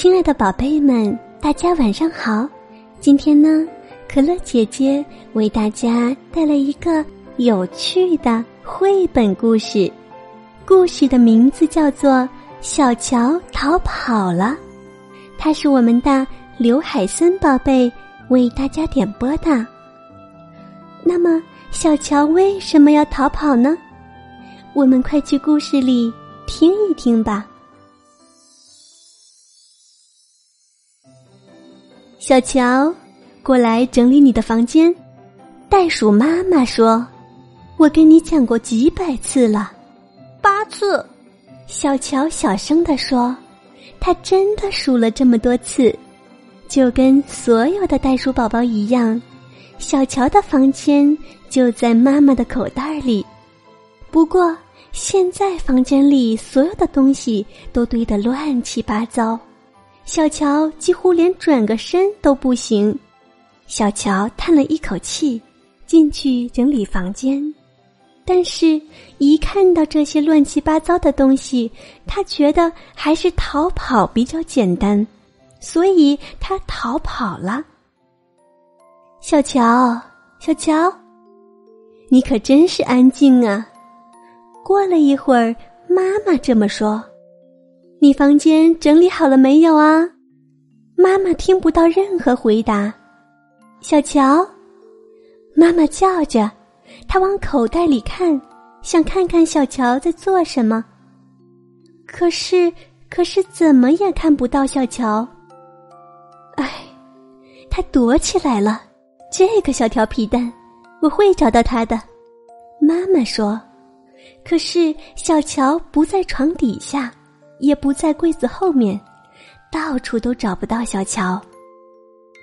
亲爱的宝贝们，大家晚上好！今天呢，可乐姐姐为大家带来一个有趣的绘本故事，故事的名字叫做《小乔逃跑了》，它是我们的刘海森宝贝为大家点播的。那么，小乔为什么要逃跑呢？我们快去故事里听一听吧。小乔，过来整理你的房间。袋鼠妈妈说：“我跟你讲过几百次了，八次。”小乔小声地说：“他真的数了这么多次，就跟所有的袋鼠宝宝一样。小乔的房间就在妈妈的口袋里，不过现在房间里所有的东西都堆得乱七八糟。”小乔几乎连转个身都不行，小乔叹了一口气，进去整理房间。但是，一看到这些乱七八糟的东西，他觉得还是逃跑比较简单，所以他逃跑了。小乔，小乔，你可真是安静啊！过了一会儿，妈妈这么说。你房间整理好了没有啊？妈妈听不到任何回答。小乔，妈妈叫着，她往口袋里看，想看看小乔在做什么。可是，可是怎么也看不到小乔。唉，他躲起来了。这个小调皮蛋，我会找到他的。妈妈说。可是小乔不在床底下。也不在柜子后面，到处都找不到小乔。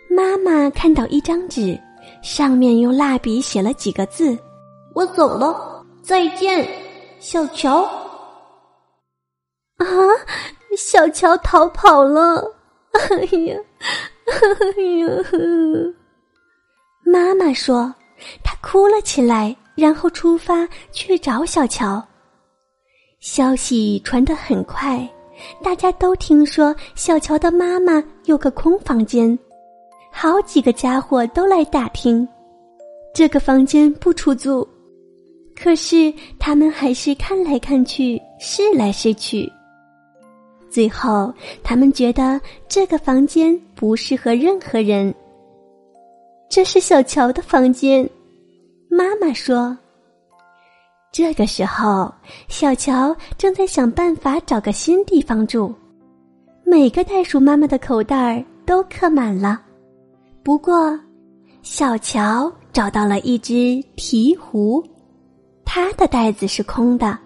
妈妈看到一张纸，上面用蜡笔写了几个字：“我走了，再见，小乔。”啊，小乔逃跑了！哎呀，哎呀！妈妈说，她哭了起来，然后出发去找小乔。消息传得很快，大家都听说小乔的妈妈有个空房间，好几个家伙都来打听，这个房间不出租。可是他们还是看来看去，试来试去，最后他们觉得这个房间不适合任何人。这是小乔的房间，妈妈说。这个时候，小乔正在想办法找个新地方住。每个袋鼠妈妈的口袋都刻满了，不过，小乔找到了一只鹈鹕，它的袋子是空的。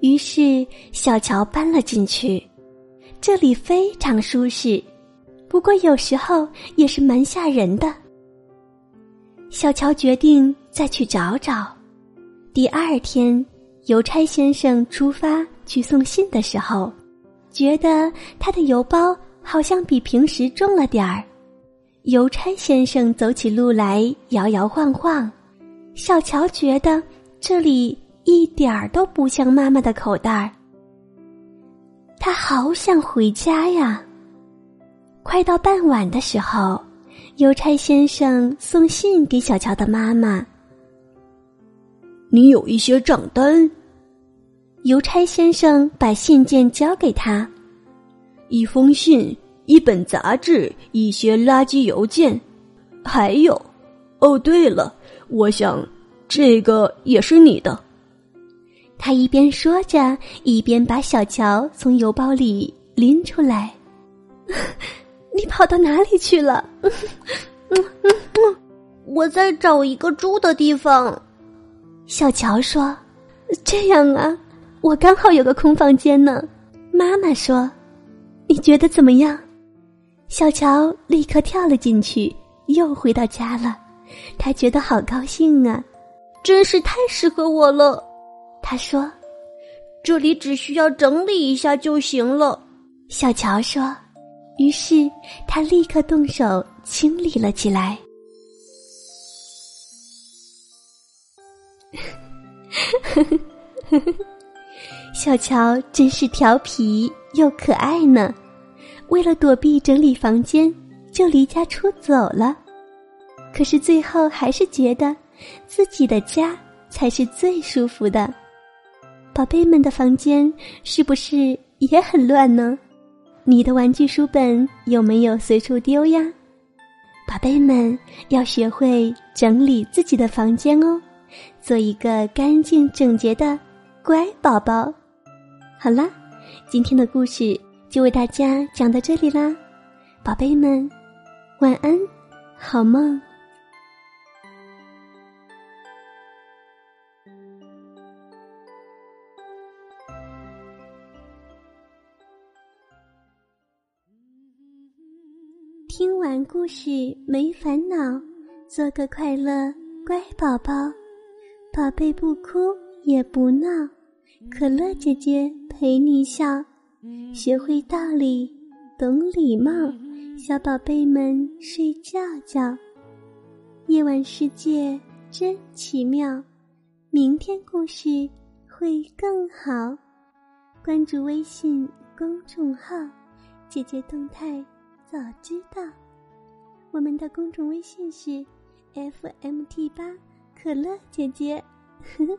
于是，小乔搬了进去。这里非常舒适，不过有时候也是蛮吓人的。小乔决定再去找找。第二天，邮差先生出发去送信的时候，觉得他的邮包好像比平时重了点儿。邮差先生走起路来摇摇晃晃，小乔觉得这里一点儿都不像妈妈的口袋儿。他好想回家呀！快到傍晚的时候，邮差先生送信给小乔的妈妈。你有一些账单。邮差先生把信件交给他，一封信，一本杂志，一些垃圾邮件，还有，哦，对了，我想这个也是你的。他一边说着，一边把小乔从邮包里拎出来。你跑到哪里去了？我在找一个住的地方。小乔说：“这样啊，我刚好有个空房间呢。”妈妈说：“你觉得怎么样？”小乔立刻跳了进去，又回到家了。他觉得好高兴啊，真是太适合我了。他说：“这里只需要整理一下就行了。”小乔说：“于是他立刻动手清理了起来。” 小乔真是调皮又可爱呢，为了躲避整理房间，就离家出走了。可是最后还是觉得，自己的家才是最舒服的。宝贝们的房间是不是也很乱呢？你的玩具书本有没有随处丢呀？宝贝们要学会整理自己的房间哦，做一个干净整洁的乖宝宝。好啦，今天的故事就为大家讲到这里啦，宝贝们，晚安，好梦。听完故事没烦恼，做个快乐乖宝宝，宝贝不哭也不闹。可乐姐姐陪你笑，学会道理，懂礼貌，小宝贝们睡觉觉。夜晚世界真奇妙，明天故事会更好。关注微信公众号“姐姐动态”，早知道。我们的公众微信是 “fmt 八可乐姐姐”。呵呵